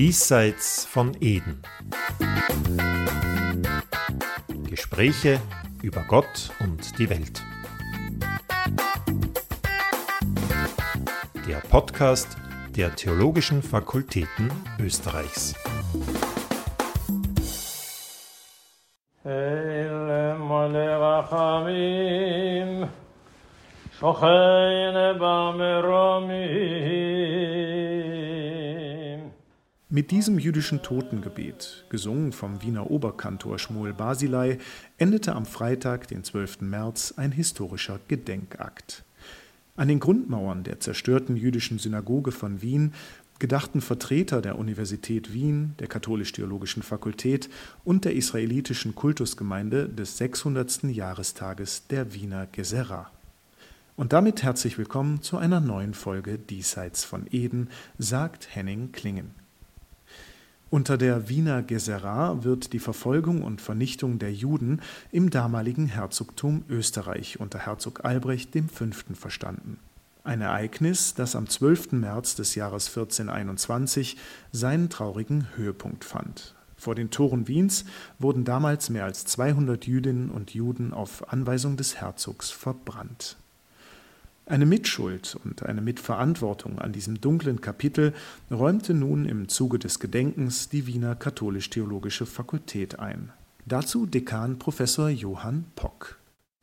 Diesseits von Eden. Gespräche über Gott und die Welt. Der Podcast der Theologischen Fakultäten Österreichs. Mit diesem jüdischen Totengebet, gesungen vom Wiener Oberkantor Schmuel Basilei, endete am Freitag, den 12. März, ein historischer Gedenkakt. An den Grundmauern der zerstörten jüdischen Synagoge von Wien gedachten Vertreter der Universität Wien, der Katholisch-Theologischen Fakultät und der israelitischen Kultusgemeinde des 600. Jahrestages der Wiener Gesera. Und damit herzlich willkommen zu einer neuen Folge Diesseits von Eden, sagt Henning Klingen. Unter der Wiener Gesera wird die Verfolgung und Vernichtung der Juden im damaligen Herzogtum Österreich unter Herzog Albrecht V. verstanden. Ein Ereignis, das am 12. März des Jahres 1421 seinen traurigen Höhepunkt fand. Vor den Toren Wiens wurden damals mehr als 200 Jüdinnen und Juden auf Anweisung des Herzogs verbrannt. Eine Mitschuld und eine Mitverantwortung an diesem dunklen Kapitel räumte nun im Zuge des Gedenkens die Wiener Katholisch-Theologische Fakultät ein. Dazu Dekan Professor Johann Pock.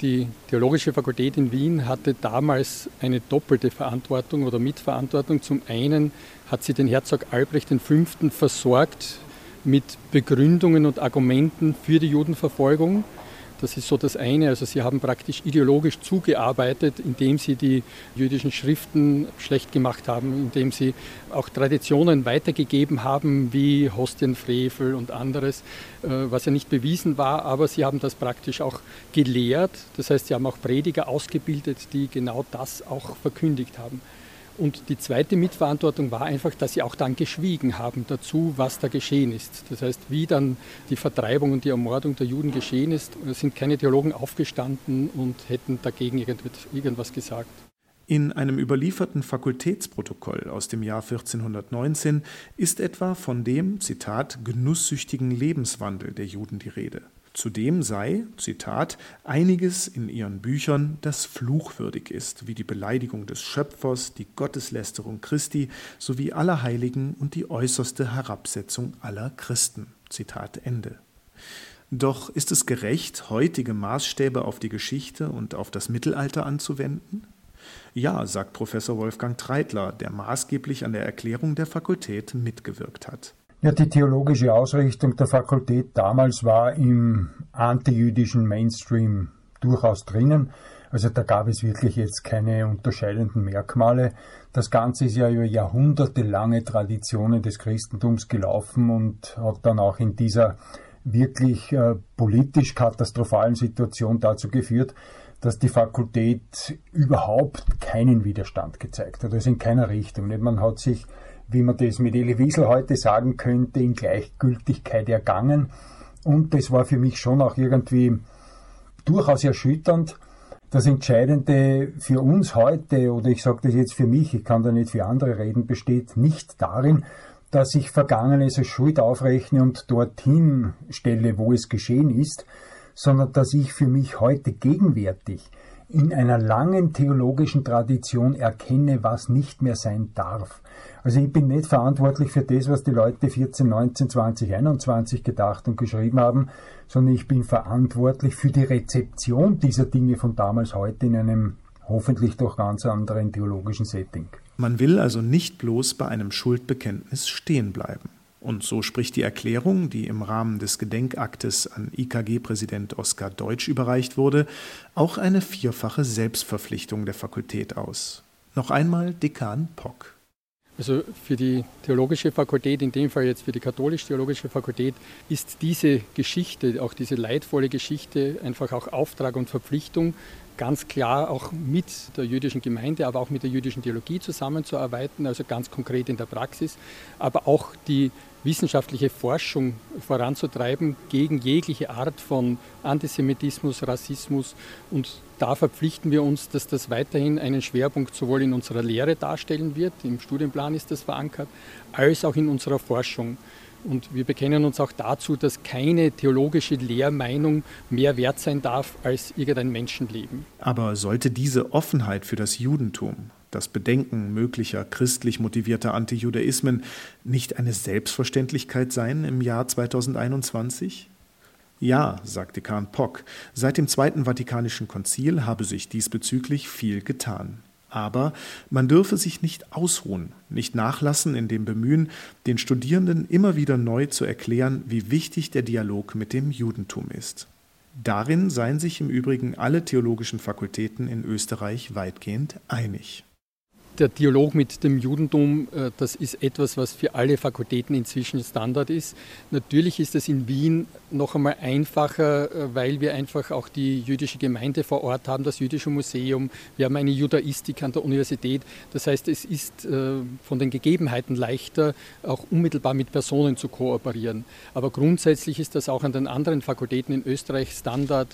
Die Theologische Fakultät in Wien hatte damals eine doppelte Verantwortung oder Mitverantwortung. Zum einen hat sie den Herzog Albrecht V. versorgt mit Begründungen und Argumenten für die Judenverfolgung das ist so das eine. Also sie haben praktisch ideologisch zugearbeitet, indem sie die jüdischen Schriften schlecht gemacht haben, indem sie auch Traditionen weitergegeben haben, wie Hostienfrevel und anderes, äh, was ja nicht bewiesen war, aber sie haben das praktisch auch gelehrt. Das heißt, sie haben auch Prediger ausgebildet, die genau das auch verkündigt haben. Und die zweite Mitverantwortung war einfach, dass sie auch dann geschwiegen haben dazu, was da geschehen ist. Das heißt, wie dann die Vertreibung und die Ermordung der Juden geschehen ist, sind keine Theologen aufgestanden und hätten dagegen irgendwas gesagt. In einem überlieferten Fakultätsprotokoll aus dem Jahr 1419 ist etwa von dem, Zitat, genusssüchtigen Lebenswandel der Juden die Rede. Zudem sei, Zitat, einiges in ihren Büchern, das fluchwürdig ist, wie die Beleidigung des Schöpfers, die Gotteslästerung Christi sowie aller Heiligen und die äußerste Herabsetzung aller Christen. Zitat Ende. Doch ist es gerecht, heutige Maßstäbe auf die Geschichte und auf das Mittelalter anzuwenden? Ja, sagt Professor Wolfgang Treitler, der maßgeblich an der Erklärung der Fakultät mitgewirkt hat. Ja, die theologische Ausrichtung der Fakultät damals war im antijüdischen Mainstream durchaus drinnen. Also da gab es wirklich jetzt keine unterscheidenden Merkmale. Das Ganze ist ja über jahrhundertelange Traditionen des Christentums gelaufen und hat dann auch in dieser wirklich äh, politisch katastrophalen Situation dazu geführt, dass die Fakultät überhaupt keinen Widerstand gezeigt hat, also in keiner Richtung. Man hat sich wie man das mit Elie Wiesel heute sagen könnte, in Gleichgültigkeit ergangen. Und das war für mich schon auch irgendwie durchaus erschütternd. Das Entscheidende für uns heute, oder ich sage das jetzt für mich, ich kann da nicht für andere reden, besteht nicht darin, dass ich Vergangenes als Schuld aufrechne und dorthin stelle, wo es geschehen ist, sondern dass ich für mich heute gegenwärtig in einer langen theologischen Tradition erkenne, was nicht mehr sein darf. Also ich bin nicht verantwortlich für das, was die Leute 14, 19, 20, 21 gedacht und geschrieben haben, sondern ich bin verantwortlich für die Rezeption dieser Dinge von damals heute in einem hoffentlich doch ganz anderen theologischen Setting. Man will also nicht bloß bei einem Schuldbekenntnis stehen bleiben. Und so spricht die Erklärung, die im Rahmen des Gedenkaktes an IKG-Präsident Oskar Deutsch überreicht wurde, auch eine vierfache Selbstverpflichtung der Fakultät aus. Noch einmal Dekan Pock. Also für die theologische Fakultät, in dem Fall jetzt für die katholisch-theologische Fakultät, ist diese Geschichte, auch diese leidvolle Geschichte, einfach auch Auftrag und Verpflichtung, ganz klar auch mit der jüdischen Gemeinde, aber auch mit der jüdischen Theologie zusammenzuarbeiten, also ganz konkret in der Praxis, aber auch die wissenschaftliche Forschung voranzutreiben gegen jegliche Art von Antisemitismus, Rassismus. Und da verpflichten wir uns, dass das weiterhin einen Schwerpunkt sowohl in unserer Lehre darstellen wird, im Studienplan ist das verankert, als auch in unserer Forschung. Und wir bekennen uns auch dazu, dass keine theologische Lehrmeinung mehr wert sein darf als irgendein Menschenleben. Aber sollte diese Offenheit für das Judentum, das Bedenken möglicher christlich motivierter Antijudaismen nicht eine Selbstverständlichkeit sein im Jahr 2021? Ja, sagte Kahn Pock, seit dem Zweiten Vatikanischen Konzil habe sich diesbezüglich viel getan. Aber man dürfe sich nicht ausruhen, nicht nachlassen in dem Bemühen, den Studierenden immer wieder neu zu erklären, wie wichtig der Dialog mit dem Judentum ist. Darin seien sich im Übrigen alle theologischen Fakultäten in Österreich weitgehend einig der Dialog mit dem Judentum, äh, das ist etwas, was für alle Fakultäten inzwischen Standard ist. Natürlich ist es in Wien noch einmal einfacher, äh, weil wir einfach auch die jüdische Gemeinde vor Ort haben, das jüdische Museum, wir haben eine Judaistik an der Universität. Das heißt, es ist äh, von den Gegebenheiten leichter, auch unmittelbar mit Personen zu kooperieren. Aber grundsätzlich ist das auch an den anderen Fakultäten in Österreich Standard.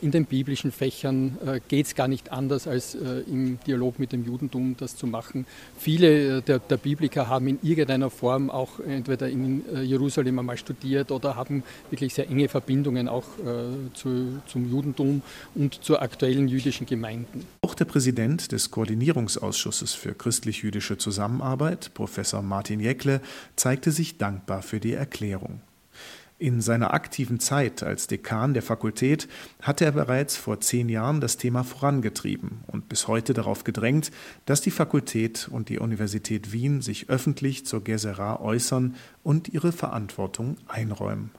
In den biblischen Fächern geht es gar nicht anders als im Dialog mit dem Judentum, das zu machen. Viele der, der Bibliker haben in irgendeiner Form auch entweder in Jerusalem einmal studiert oder haben wirklich sehr enge Verbindungen auch äh, zu, zum Judentum und zur aktuellen jüdischen Gemeinden. Auch der Präsident des Koordinierungsausschusses für christlich-jüdische Zusammenarbeit, Professor Martin Jäckle, zeigte sich dankbar für die Erklärung. In seiner aktiven Zeit als Dekan der Fakultät hatte er bereits vor zehn Jahren das Thema vorangetrieben und bis heute darauf gedrängt, dass die Fakultät und die Universität Wien sich öffentlich zur Gesera äußern und ihre Verantwortung einräumen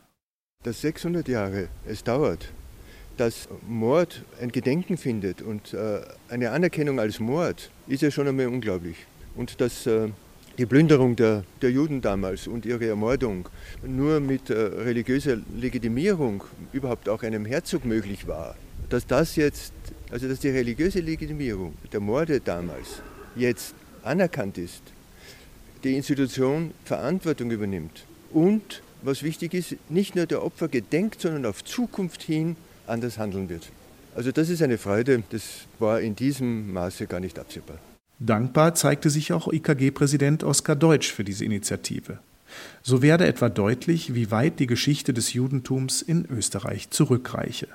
dass 600 Jahre es dauert, dass Mord ein Gedenken findet und äh, eine Anerkennung als Mord, ist ja schon einmal unglaublich. Und dass äh, die Plünderung der, der Juden damals und ihre Ermordung nur mit äh, religiöser Legitimierung überhaupt auch einem Herzog möglich war, dass das jetzt, also dass die religiöse Legitimierung der Morde damals jetzt anerkannt ist, die Institution Verantwortung übernimmt und was wichtig ist, nicht nur der Opfer gedenkt, sondern auf Zukunft hin anders handeln wird. Also das ist eine Freude, das war in diesem Maße gar nicht absehbar. Dankbar zeigte sich auch IKG-Präsident Oskar Deutsch für diese Initiative. So werde etwa deutlich, wie weit die Geschichte des Judentums in Österreich zurückreiche.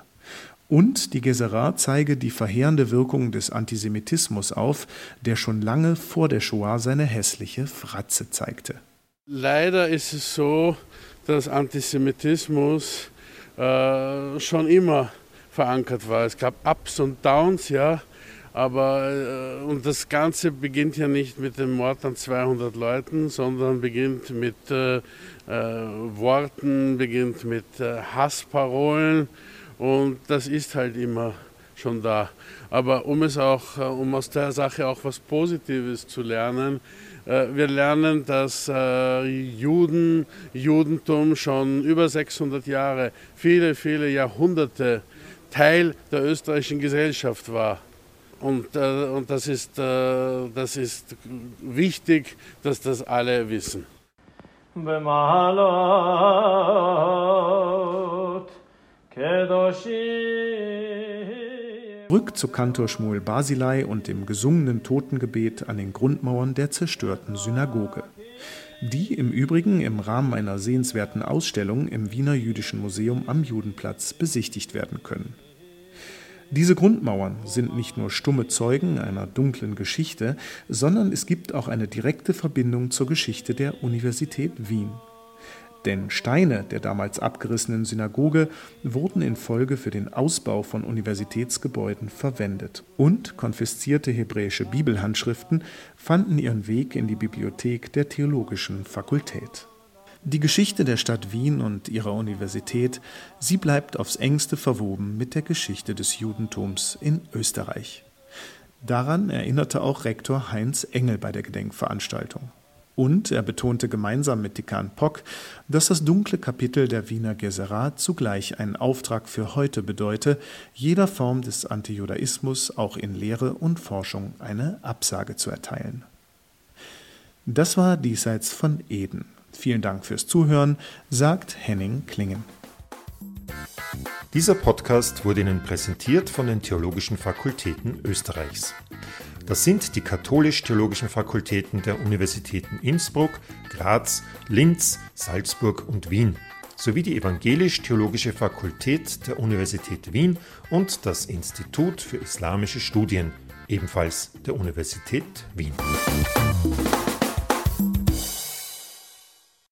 Und die Gesera zeige die verheerende Wirkung des Antisemitismus auf, der schon lange vor der Shoah seine hässliche Fratze zeigte. Leider ist es so, dass Antisemitismus äh, schon immer verankert war. Es gab Ups und Downs, ja, aber äh, und das Ganze beginnt ja nicht mit dem Mord an 200 Leuten, sondern beginnt mit äh, äh, Worten, beginnt mit äh, Hassparolen und das ist halt immer schon da. Aber um es auch, äh, um aus der Sache auch was Positives zu lernen, wir lernen, dass Juden, Judentum schon über 600 Jahre, viele, viele Jahrhunderte Teil der österreichischen Gesellschaft war. Und, und das, ist, das ist wichtig, dass das alle wissen. Zurück zu Kantor Schmuel Basilei und dem gesungenen Totengebet an den Grundmauern der zerstörten Synagoge. Die im Übrigen im Rahmen einer sehenswerten Ausstellung im Wiener Jüdischen Museum am Judenplatz besichtigt werden können. Diese Grundmauern sind nicht nur stumme Zeugen einer dunklen Geschichte, sondern es gibt auch eine direkte Verbindung zur Geschichte der Universität Wien. Denn Steine der damals abgerissenen Synagoge wurden in Folge für den Ausbau von Universitätsgebäuden verwendet und konfiszierte hebräische Bibelhandschriften fanden ihren Weg in die Bibliothek der Theologischen Fakultät. Die Geschichte der Stadt Wien und ihrer Universität, sie bleibt aufs engste verwoben mit der Geschichte des Judentums in Österreich. Daran erinnerte auch Rektor Heinz Engel bei der Gedenkveranstaltung. Und er betonte gemeinsam mit Dekan Pock, dass das dunkle Kapitel der Wiener Geserat zugleich einen Auftrag für heute bedeute, jeder Form des Antijudaismus auch in Lehre und Forschung eine Absage zu erteilen. Das war Diesseits von Eden. Vielen Dank fürs Zuhören, sagt Henning Klingen. Dieser Podcast wurde Ihnen präsentiert von den Theologischen Fakultäten Österreichs. Das sind die katholisch-theologischen Fakultäten der Universitäten Innsbruck, Graz, Linz, Salzburg und Wien sowie die Evangelisch-Theologische Fakultät der Universität Wien und das Institut für Islamische Studien, ebenfalls der Universität Wien.